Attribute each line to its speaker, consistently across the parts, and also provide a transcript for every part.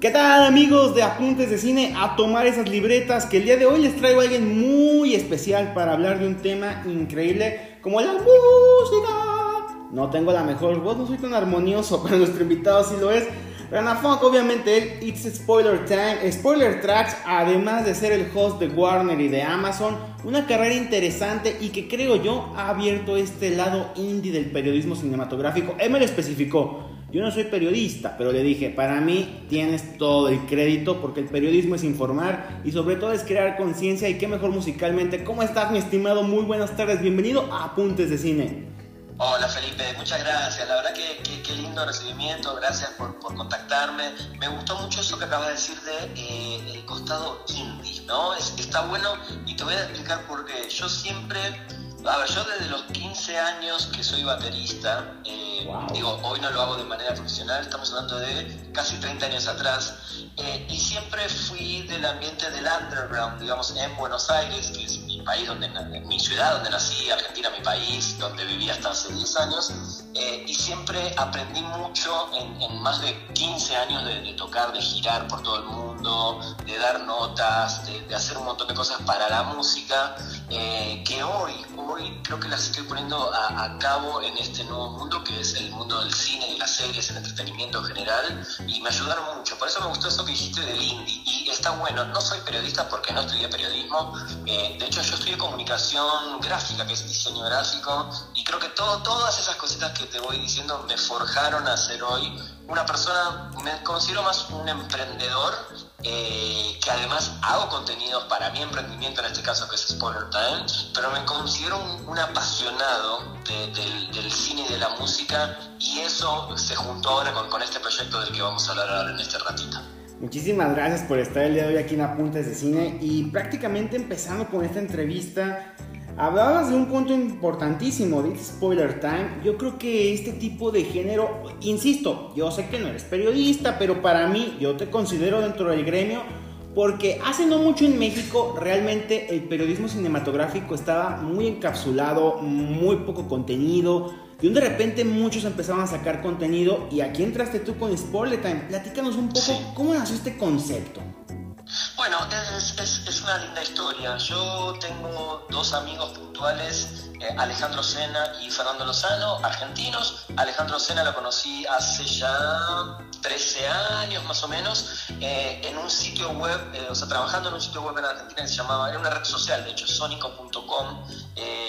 Speaker 1: ¿Qué tal amigos de Apuntes de Cine? A tomar esas libretas que el día de hoy les traigo a alguien muy especial para hablar de un tema increíble como la música. No tengo la mejor voz, no soy tan armonioso, pero nuestro invitado sí lo es. Funk, obviamente, él, It's Spoiler Time, Spoiler Tracks, además de ser el host de Warner y de Amazon, una carrera interesante y que creo yo ha abierto este lado indie del periodismo cinematográfico. Él me lo especificó. Yo no soy periodista, pero le dije, para mí tienes todo el crédito porque el periodismo es informar y sobre todo es crear conciencia y qué mejor musicalmente. ¿Cómo estás mi estimado? Muy buenas tardes, bienvenido a Apuntes de Cine.
Speaker 2: Hola Felipe, muchas gracias. La verdad que, qué lindo recibimiento, gracias por, contactarme. Me gustó mucho eso que acabas de decir de eh, el costado indie, ¿no? está bueno y te voy a explicar por qué. Yo siempre a ver, yo desde los 15 años que soy baterista, eh, digo, hoy no lo hago de manera profesional, estamos hablando de casi 30 años atrás, eh, y siempre fui del ambiente del underground, digamos, en Buenos Aires, que es mi país, donde, mi ciudad donde nací, Argentina mi país, donde viví hasta hace 10 años, eh, y siempre aprendí mucho en, más de 15 años de, tocar, de girar por todo el mundo, de dar notas, de, hacer un montón de cosas para la música, que hoy hoy creo que las estoy poniendo a, cabo en este nuevo mundo que es el mundo del cine y las series, el entretenimiento en general, y me ayudaron mucho. Por eso me gustó eso que dijiste del indie. Y está bueno, no soy periodista porque no estudié periodismo, eh, de hecho yo estudié comunicación gráfica, que es diseño gráfico, y creo que todo, todas esas cositas que te voy diciendo me forjaron a ser hoy una persona, me considero más un emprendedor eh, que además hago contenidos para mi emprendimiento, en este caso que es Spoiler Time, pero me considero un, apasionado del, cine y de la música y eso se juntó ahora con, con este proyecto del que vamos a hablar ahora en este ratito.
Speaker 1: Muchísimas gracias por estar el día de hoy aquí en Apuntes de Cine y prácticamente empezando con esta entrevista Hablabas de un punto importantísimo, de Spoiler Time. Yo creo que este tipo de género, insisto, yo sé que no eres periodista, pero para mí yo te considero dentro del gremio porque hace no mucho en México realmente el periodismo cinematográfico estaba muy encapsulado, muy poco contenido. Y de repente muchos empezaban a sacar contenido y aquí entraste tú con Spoiler Time. Platícanos un poco cómo nació este concepto.
Speaker 2: Bueno, es, una linda historia. Yo tengo dos amigos puntuales, eh, Alejandro Sena y Fernando Lozano, argentinos. Alejandro Sena lo conocí hace ya 13 años más o menos, eh, en un sitio web, eh, o sea, trabajando en un sitio web en Argentina que se llamaba, era una red social, de hecho, sonico.com.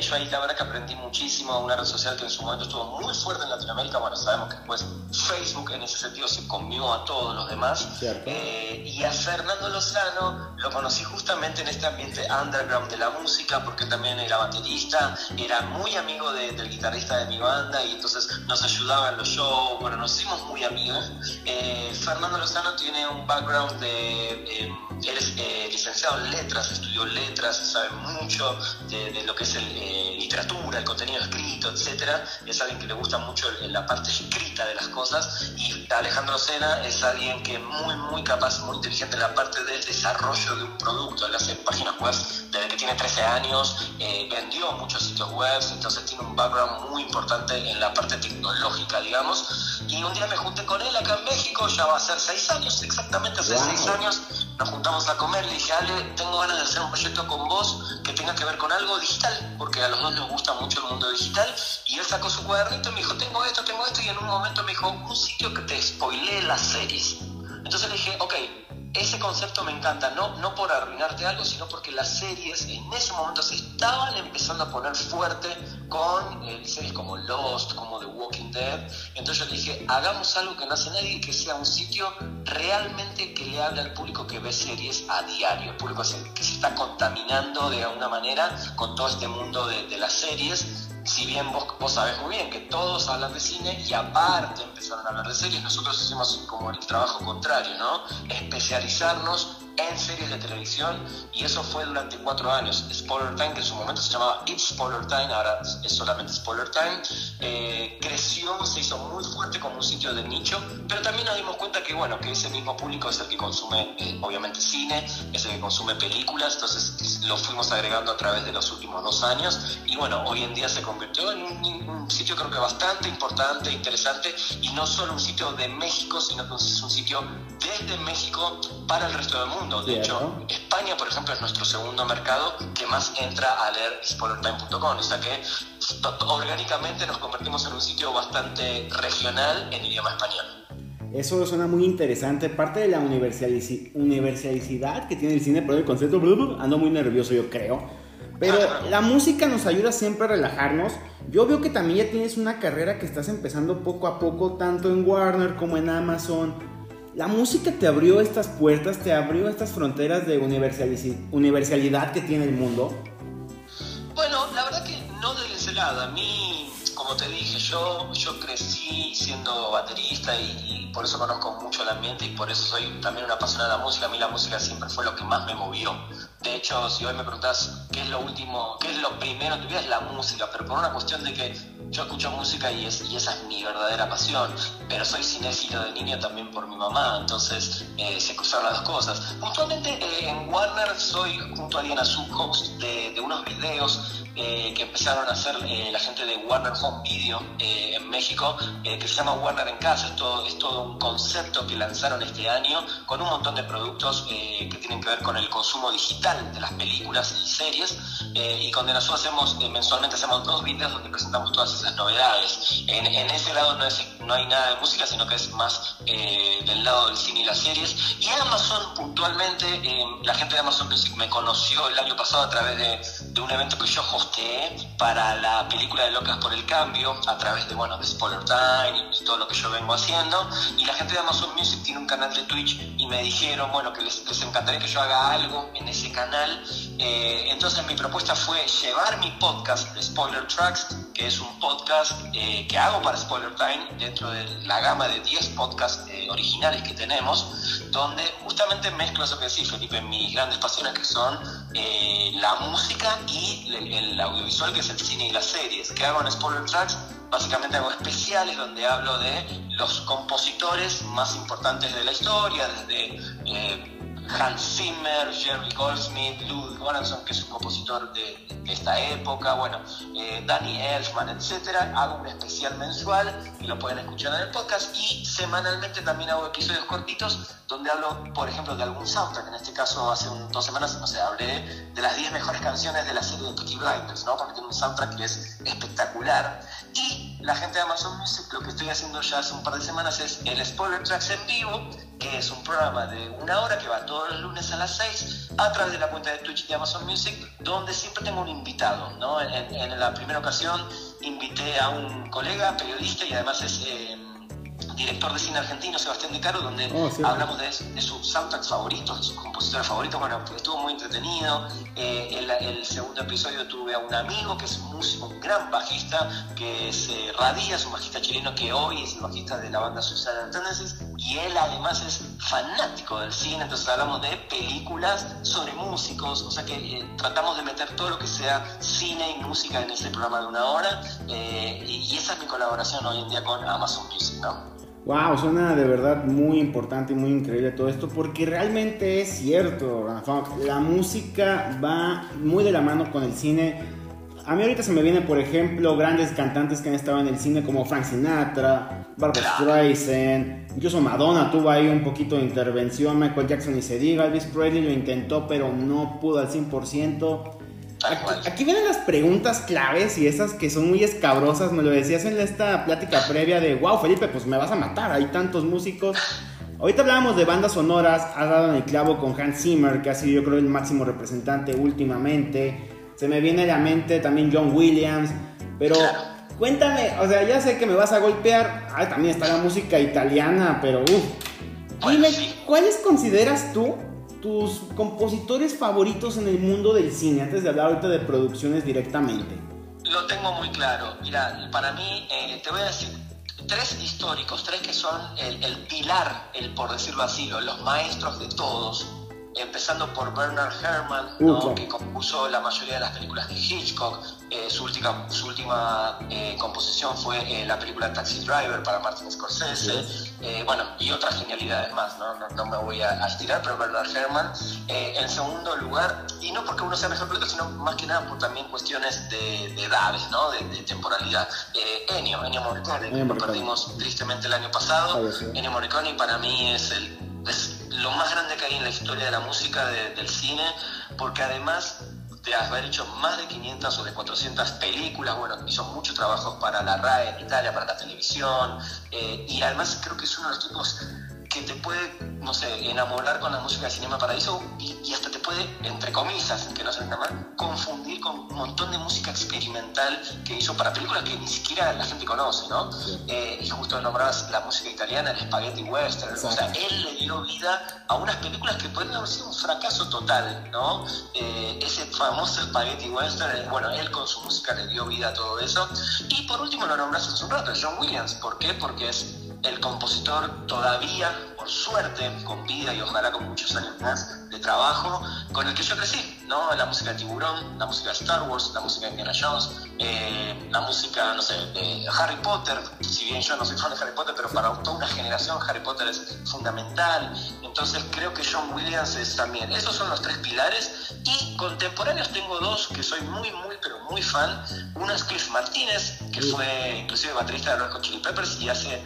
Speaker 2: yo ahí la verdad que aprendí muchísimo, una red social que en su momento estuvo muy fuerte en Latinoamérica. Bueno, sabemos que después Facebook en ese sentido se comió a todos los demás. y a Fernando Lozano lo conocí justamente en este ambiente underground de la música, porque también era baterista, era muy amigo del guitarrista de mi banda y entonces nos ayudaba en los shows, bueno, nos hicimos muy amigos. Eh, Fernando Lozano tiene un background de... Eh, él es eh, licenciado en letras, estudió letras, sabe mucho de, lo que es literatura, el contenido escrito, etcétera. Es alguien que le gusta mucho la parte escrita de las cosas. Y Alejandro Sena es alguien que es muy, muy capaz, muy inteligente en la parte del desarrollo desarrollo de un producto, él hace páginas web desde que tiene 13 años, eh, vendió muchos sitios web, entonces tiene un background muy importante en la parte tecnológica, digamos. Y un día me junté con él acá en México, ya va a ser 6 años, exactamente hace 6 años, nos juntamos a comer, le dije, Ale, tengo ganas de hacer un proyecto con vos que tenga que ver con algo digital, porque a los dos nos gusta mucho el mundo digital, y él sacó su cuadernito y me dijo, tengo esto, tengo esto, y en un momento me dijo, un sitio que te spoilee las series. Entonces le dije, ok, ese concepto me encanta, no, no por arruinarte algo, sino porque las series en ese momento se estaban empezando a poner fuerte con eh, series como Lost, como The Walking Dead. Entonces yo dije, hagamos algo que no hace nadie, que sea un sitio realmente que le hable al público que ve series a diario, el público que se está contaminando de alguna manera con todo este mundo de las series si bien vos, vos sabés muy bien que todos hablan de cine y aparte empezaron a hablar de series, nosotros hicimos como el trabajo contrario, ¿no? Especializarnos en series de televisión y eso fue durante cuatro años. Spoiler Time, que en su momento se llamaba It's Spoiler Time, ahora es solamente Spoiler Time, eh, creció, se hizo muy fuerte como un sitio de nicho, pero también nos dimos cuenta que, bueno, que ese mismo público es el que consume, eh, obviamente, cine, es el que consume películas, entonces lo fuimos agregando a través de los últimos dos años y bueno, hoy en día se convirtió en un, sitio creo que bastante importante, interesante y no solo un sitio de México, sino que es un sitio desde México para el resto del mundo. De hecho, España, por ejemplo, es nuestro segundo mercado que más entra a leer spoilertime.com, o sea que orgánicamente nos convertimos en un sitio bastante regional en idioma español.
Speaker 1: Eso suena muy interesante. Parte de la universalidad que tiene el cine, por el concepto, ando muy nervioso, yo creo. Pero la música nos ayuda siempre a relajarnos. Yo veo que también ya tienes una carrera que estás empezando poco a poco, tanto en Warner como en Amazon. La música te abrió estas puertas, te abrió estas fronteras de universalidad que tiene el mundo.
Speaker 2: Bueno, la verdad que no desde ese lado. A mí como te dije, yo, yo crecí siendo baterista y, por eso conozco mucho el ambiente y por eso soy también una apasionada de la música. A mí la música siempre fue lo que más me movió. De hecho, si hoy me preguntas qué es lo último, qué es lo primero en tu vida, es la música, pero por una cuestión de que yo escucho música y, es, y esa es mi verdadera pasión, pero soy cinéfilo de niño también por mi mamá, entonces eh, se cruzaron las dos cosas. Puntualmente eh, en Warner soy junto a Diana host de, de unos videos eh, que empezaron a hacer eh, la gente de Warner Home Video eh, en México, que se llama Warner en Casa. Es todo, es todo un concepto que lanzaron este año con un montón de productos que tienen que ver con el consumo digital de las películas y series. y con Denazú hacemos, mensualmente hacemos dos videos donde presentamos todas esas novedades. En, ese lado no, es, no hay nada de música, sino que es más del lado del cine y las series. Y Amazon puntualmente, la gente de Amazon Music me conoció el año pasado a través de, de un evento que yo para la película de Locas por el Cambio a través de, bueno, de Spoiler Time y, todo lo que yo vengo haciendo. Y la gente de Amazon Music tiene un canal de Twitch y me dijeron, bueno, que les, encantaría que yo haga algo en ese canal. Eh, entonces mi propuesta fue llevar mi podcast de Spoiler Tracks, que es un podcast eh, que hago para Spoiler Time dentro de la gama de 10 podcasts eh, originales que tenemos, donde justamente mezclo eso que decís, Felipe, mis grandes pasiones que son la música y el audiovisual que es el cine y las series. que hago en Spoiler Tracks? Básicamente hago especiales donde hablo de los compositores más importantes de la historia, desde eh, Hans Zimmer, Jerry Goldsmith, Ludwig Göransson, que es un compositor de, esta época, bueno, eh, Danny Elfman, etcétera. Hago un especial mensual y lo pueden escuchar en el podcast y semanalmente también hago episodios cortitos donde hablo, por ejemplo, de algún soundtrack. En este caso, hace dos semanas, no sé, hablé de las 10 mejores canciones de la serie de Peaky Blinders, ¿no? Porque tiene un soundtrack que es espectacular. Y la gente de Amazon Music, lo que estoy haciendo ya hace un par de semanas es el Spoiler Tracks en vivo, que es un programa de una hora que va todos los lunes a las 6 a través de la cuenta de Twitch de Amazon Music, donde siempre tengo un invitado. ¿no? En, la primera ocasión invité a un colega, periodista y además es... Eh, director de cine argentino, Sebastián De Caro, donde oh, hablamos de, sus soundtracks favoritos, de sus compositores favoritos. Bueno, estuvo muy entretenido. Eh, el, segundo episodio tuve a un amigo que es un músico, un gran bajista, que se radia, es un bajista chileno que hoy es el bajista de la banda Susana Tendencies, y él además es fanático del cine, entonces hablamos de películas sobre músicos, o sea que eh, tratamos de meter todo lo que sea cine y música en ese programa de una hora, eh, y, y esa es mi colaboración hoy en día con Amazon Music, ¿no?
Speaker 1: Wow, suena de verdad muy importante y muy increíble todo esto porque realmente es cierto, la música va muy de la mano con el cine. A mí ahorita se me vienen, por ejemplo, grandes cantantes que han estado en el cine como Frank Sinatra, Barbara Streisand, incluso Madonna tuvo ahí un poquito de intervención, Michael Jackson y se diga, Elvis Presley lo intentó pero no pudo al 100%. Aquí, vienen las preguntas claves y esas que son muy escabrosas. Me lo decías en esta plática previa de, wow, Felipe, pues me vas a matar, hay tantos músicos. Ahorita hablábamos de bandas sonoras, has dado en el clavo con Hans Zimmer, que ha sido yo creo el máximo representante últimamente. Se me viene a la mente también John Williams, pero cuéntame, o sea, ya sé que me vas a golpear, ah, también está la música italiana, pero uff. Dime, ¿cuáles consideras tú tus compositores favoritos en el mundo del cine, antes de hablar ahorita de producciones directamente.
Speaker 2: Lo tengo muy claro. Mira, para mí, eh, te voy a decir tres históricos, tres que son el, pilar, el por decirlo así, los maestros de todos. Empezando por Bernard Herrmann, que compuso la mayoría de las películas de Hitchcock. Eh, su última, su última eh, composición fue eh, la película Taxi Driver para Martin Scorsese. bueno, y otras genialidades más, no, no, me voy a, estirar, pero Bernard Herrmann. en segundo lugar, y no porque uno sea mejor piloto, sino más que nada por también cuestiones de, edades, ¿no? de, temporalidad. Ennio, Ennio Morricone, que lo perdimos tristemente el año pasado. Ennio Morricone para mí es el es lo más grande que hay en la historia de la música del cine, porque además de haber hecho más de 500 o de 400 películas, bueno, hizo muchos trabajos para la RAE en Italia, para la televisión, eh, y además creo que es uno de los tipos que te puede, no sé, enamorar con la música de Cinema Paraíso y, y hasta te puede, entre comillas, que no se mal, confundir con un montón de música experimental que hizo para películas que ni siquiera la gente conoce, ¿no? Eh, y justo nombrabas la música italiana, el spaghetti western, o sea, él le dio vida a unas películas que podrían haber sido un fracaso total, ¿no? Eh, ese famoso spaghetti western, eh, bueno, él con su música le dio vida a todo eso. Y por último lo nombraste hace un rato, John Williams, ¿por qué? Porque es el compositor todavía, por suerte, con vida y ojalá con muchos años más de trabajo, con el que yo crecí, ¿no? La música de Tiburón, la música de Star Wars, la música de Indiana Jones, eh, la música, no sé, de Harry Potter, si bien yo no soy fan de Harry Potter, pero para toda una generación Harry Potter es fundamental, entonces creo que John Williams es también, esos son los tres pilares, y contemporáneos tengo dos que soy muy, muy, pero muy fan, uno es Cliff Martínez, que fue inclusive baterista de los Chili Peppers y hace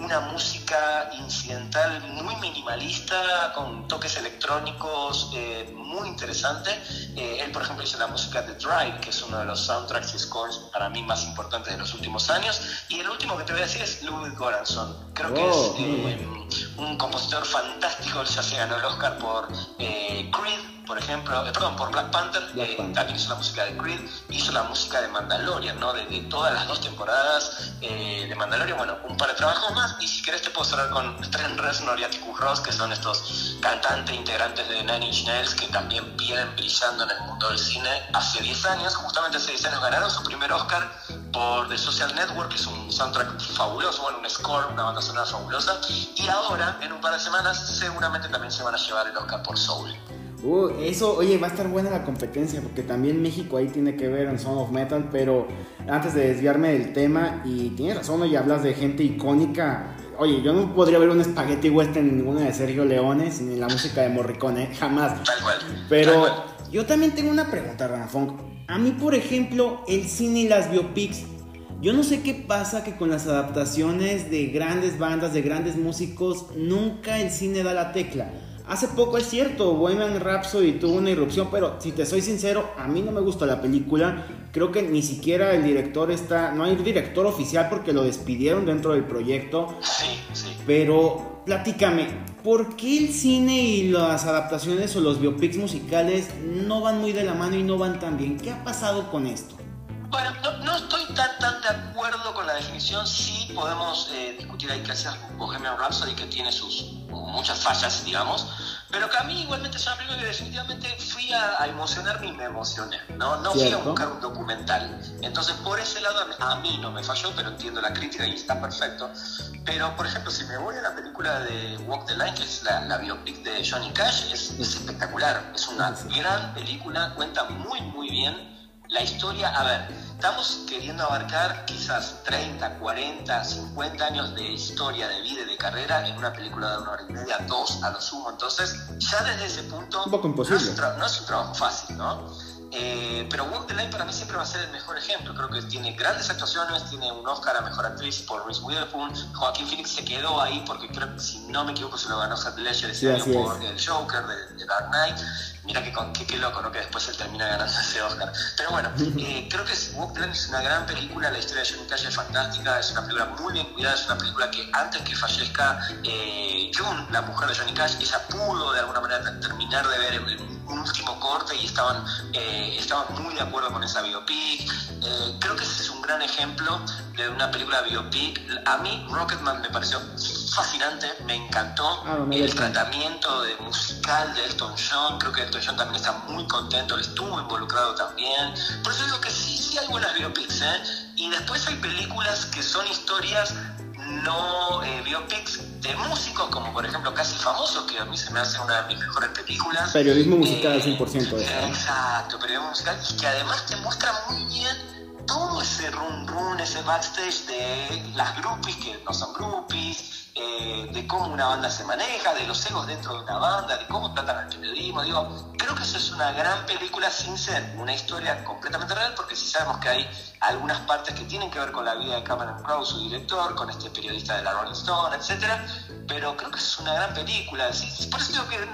Speaker 2: una música incidental muy minimalista, con toques electrónicos eh, muy interesante. Eh, él, por ejemplo, hizo la música de Drive, que es uno de los soundtracks y scores para mí más importantes de los últimos años. Y el último que te voy a decir es Ludwig Göransson. Creo que es oh, eh, un compositor fantástico, ya se ganó el Oscar por Creed por ejemplo, eh, perdón, por Black Panther, eh, también hizo la música de Creed, hizo la música de Mandalorian, ¿no? De, todas las dos temporadas eh, de Mandalorian, bueno, un par de trabajos más, y si querés te puedo cerrar con Trent Reznor y Atticus Ross, que son estos cantantes integrantes de Nine Inch Nails, que también vienen brillando en el mundo del cine hace 10 años, justamente hace 10 años ganaron su primer Oscar por The Social Network, que es un soundtrack fabuloso, bueno, un score, una banda sonora fabulosa, y ahora, en un par de semanas, seguramente también se van a llevar el Oscar por Soul.
Speaker 1: Uh, eso, oye, va a estar buena la competencia porque también México ahí tiene que ver en Son of Metal, pero antes de desviarme del tema, y tienes razón, oye, hablas de gente icónica. Oye, yo no podría ver un spaghetti western en ninguna de Sergio Leones ni la música de Morricone, jamás.
Speaker 2: Tal cual.
Speaker 1: Pero yo también tengo una pregunta, Ranafón. A mí, por ejemplo, el cine y las biopics, yo no sé qué pasa que con las adaptaciones de grandes bandas, de grandes músicos, nunca el cine da la tecla. Hace poco es cierto, Bohemian Rhapsody tuvo una irrupción, pero si te soy sincero, a mí no me gusta la película. Creo que ni siquiera el director está, no hay director oficial porque lo despidieron dentro del proyecto.
Speaker 2: Sí, sí.
Speaker 1: Pero platícame, ¿por qué el cine y las adaptaciones o los biopics musicales no van muy de la mano y no van tan bien? ¿Qué ha pasado con esto?
Speaker 2: Bueno, no, estoy tan, tan de acuerdo con la definición. Sí podemos eh, discutir ahí que hacer Bohemian Rhapsody, que tiene sus muchas fallas, digamos, pero que a mí igualmente es una película que definitivamente fui a, emocionarme y me emocioné, ¿no? No fui a buscar un documental. Entonces, por ese lado, a mí no me falló, pero entiendo la crítica y está perfecto. Pero, por ejemplo, si me voy a la película de Walk the Line, que es la, la biopic de Johnny Cash, es, es espectacular. Es una gran película, cuenta muy, muy bien la historia, a ver, estamos queriendo abarcar quizás 30, 40, 50 años de historia, de vida y de carrera en una película de una hora y media, dos a lo sumo. Entonces, ya desde ese punto,
Speaker 1: un poco imposible.
Speaker 2: no es un trabajo fácil, ¿no? Eh, pero Walk the Line para mí siempre va a ser el mejor ejemplo. Creo que tiene grandes actuaciones, tiene un Oscar a Mejor Actriz por Reese Witherspoon. Joaquín Phoenix se quedó ahí porque creo que, si no me equivoco, se lo ganó Heath Ledger ese año por el Joker de, Dark Knight. Mira que qué, qué, loco, ¿no? Que después él termina ganando ese Oscar. Pero bueno, eh, creo que Walk the Line es una gran película. La historia de Johnny Cash es fantástica. Es una película muy bien cuidada. Es una película que antes que fallezca eh, June, la mujer de Johnny Cash, ella pudo de alguna manera terminar de ver el un último corte y estaban, eh, estaban muy de acuerdo con esa biopic. Eh, creo que ese es un gran ejemplo de una película biopic. A mí Rocketman me pareció fascinante, me encantó ah, el tratamiento de musical de Elton John. Creo que Elton John también está muy contento, él estuvo involucrado también. Por eso digo que sí, sí hay buenas biopics, ¿eh? Y después hay películas que son historias no eh, biopics de músicos, como por ejemplo Casi Famoso, que a mí se me hace una de mis mejores películas.
Speaker 1: Periodismo musical al 100%.
Speaker 2: Eh, exacto, periodismo musical, y que además te muestra muy bien todo ese run run, ese backstage de las groupies que no son groupies, eh, de cómo una banda se maneja, de los egos dentro de una banda, de cómo tratan al periodismo. Digo, creo que eso es una gran película sin ser una historia completamente real, porque sí sabemos que hay algunas partes que tienen que ver con la vida de Cameron Crowe, su director, con este periodista de la Rolling Stone, etcétera, pero creo que es una gran película. por eso digo que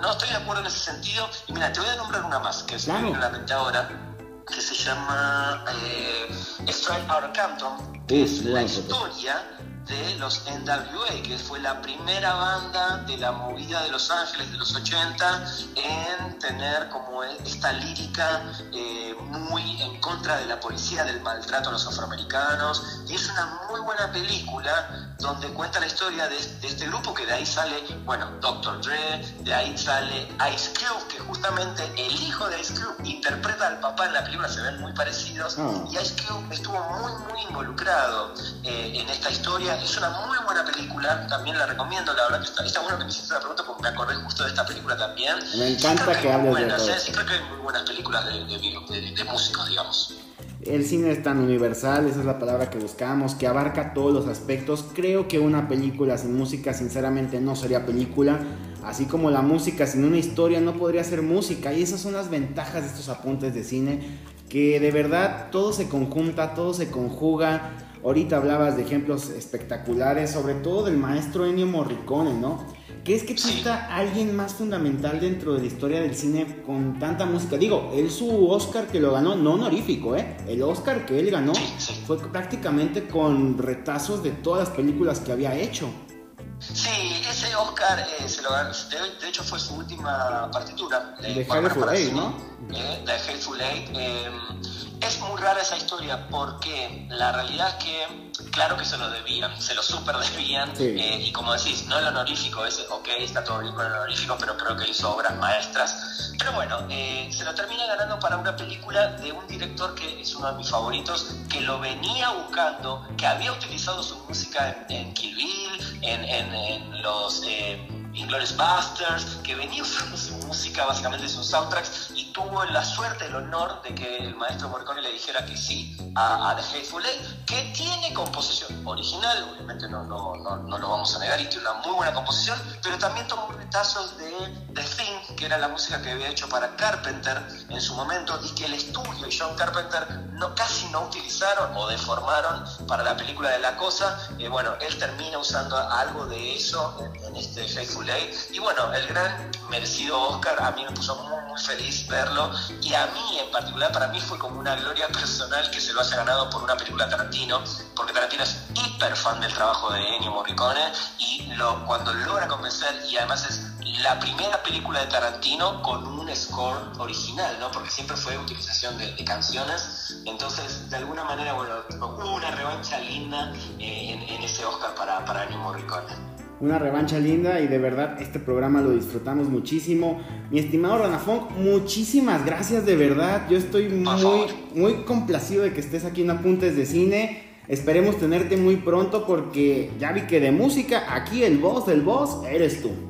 Speaker 2: no estoy de acuerdo en ese sentido. Y mira, te voy a nombrar una más, que es claro. la mente ahora que se llama eh, Strike Out Canton, que es la historia de los NWA, que fue la primera banda de la movida de Los Ángeles de los 80 en tener como esta lírica eh, muy en contra de la policía, del maltrato a los afroamericanos. Y es una muy buena película donde cuenta la historia de, este grupo, que de ahí sale, bueno, Dr. Dre, de ahí sale Ice Cube, que justamente el hijo de Ice Cube interpreta al papá en la película, se ven muy parecidos, ah. y Ice Cube estuvo muy, muy involucrado eh, en esta historia es una muy buena película, también la recomiendo, la verdad que está, está bueno que me hiciste la pregunta porque me acordé justo de esta película también.
Speaker 1: Me encanta que, hables de todo.
Speaker 2: Sí, creo que hay muy buenas películas de, de, músicos, digamos.
Speaker 1: El cine es tan universal, esa es la palabra que buscamos, que abarca todos los aspectos. Creo que una película sin música sinceramente no sería película, así como la música sin una historia no podría ser música. Y esas son las ventajas de estos apuntes de cine, que de verdad todo se conjunta, todo se conjuga Ahorita hablabas de ejemplos espectaculares, sobre todo del maestro Ennio Morricone, ¿no? ¿Qué es que exista alguien más fundamental dentro de la historia del cine con tanta música? Digo, él su Oscar que lo ganó, no honorífico, ¿eh? El Oscar que él ganó fue prácticamente con retazos de todas las películas que había hecho.
Speaker 2: Sí, ese Oscar eh, se lo ganó, de, hecho fue su última partitura.
Speaker 1: De, de Hateful Eight, ¿no?
Speaker 2: Eh, de Hateful Eight. Eh, es muy rara esa historia porque la realidad es que, claro que se lo debían, se lo super debían, eh, y como decís, no el honorífico, es, ok, está todo bien con el honorífico, pero creo que hizo obras maestras. Pero bueno, eh, se lo termina ganando para una película de un director que es uno de mis favoritos, que lo venía buscando, que había utilizado su música en, Kill Bill, en, los... Eh, Inglourious Busters, que venía usando su música, básicamente sus soundtracks, tuvo la suerte, el honor de que el maestro Morricone le dijera que sí a, The Hateful Eight, que tiene composición original, obviamente no, no, no, lo vamos a negar, y tiene una muy buena composición, pero también tomó retazos de Thing, que era la música que había hecho para Carpenter en su momento, y que el estudio y John Carpenter no, casi no utilizaron o deformaron para la película de La Cosa. Eh, bueno, él termina usando algo de eso en, en este Hateful y bueno, el gran merecido Oscar a mí me puso muy, muy feliz verlo. Y a mí en particular, para mí fue como una gloria personal que se lo haya ganado por una película Tarantino, porque Tarantino es hiper fan del trabajo de Ennio Morricone y cuando logra convencer, y además es la primera película de Tarantino con un score original, ¿no? Porque siempre fue utilización de, canciones. Entonces, de alguna manera, bueno, hubo una revancha linda eh, en, ese Oscar para, para Ennio Morricone
Speaker 1: una revancha linda y de verdad este programa lo disfrutamos muchísimo. Mi estimado Ranafunk, muchísimas gracias de verdad. Yo estoy muy, muy complacido de que estés aquí en Apuntes de Cine. Esperemos tenerte muy pronto porque ya vi que de música aquí el boss del boss eres tú.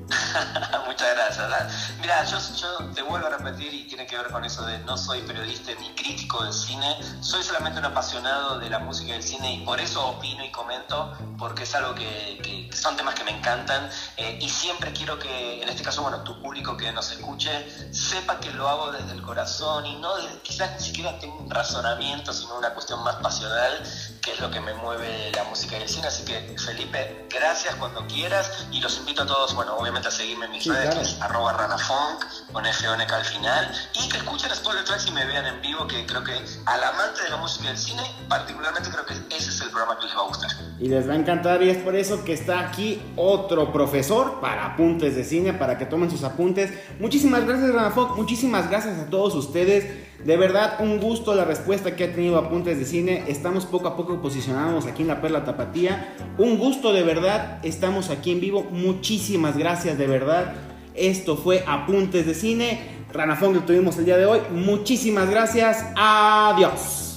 Speaker 2: Mira, yo, te vuelvo a repetir y tiene que ver con eso de no soy periodista ni crítico del cine, soy solamente un apasionado de la música y del cine y por eso opino y comento, porque es algo que, son temas que me encantan eh, y siempre quiero que, en este caso, bueno, tu público que nos escuche sepa que lo hago desde el corazón y no quizás ni siquiera tengo un razonamiento, sino una cuestión más pasional, que es lo que me mueve la música y el cine. Así que, Felipe, gracias cuando quieras y los invito a todos, bueno, obviamente a seguirme en mis redes, que es arroba ranafunk, con FONK al final, y que escuchen Spoiler Tracks y me vean en vivo, que creo que al amante de la música y del cine, particularmente creo que ese es el programa que les va a gustar.
Speaker 1: Y les va a encantar, y es por eso que está aquí otro profesor para apuntes de cine, para que tomen sus apuntes. Muchísimas gracias, Ranafunk, muchísimas gracias a todos ustedes. De verdad, un gusto la respuesta que ha tenido Apuntes de Cine. Estamos poco a poco posicionados aquí en la Perla Tapatía. Un gusto de verdad. Estamos aquí en vivo. Muchísimas gracias de verdad. Esto fue Apuntes de Cine. Ranafón lo tuvimos el día de hoy. Muchísimas gracias. Adiós.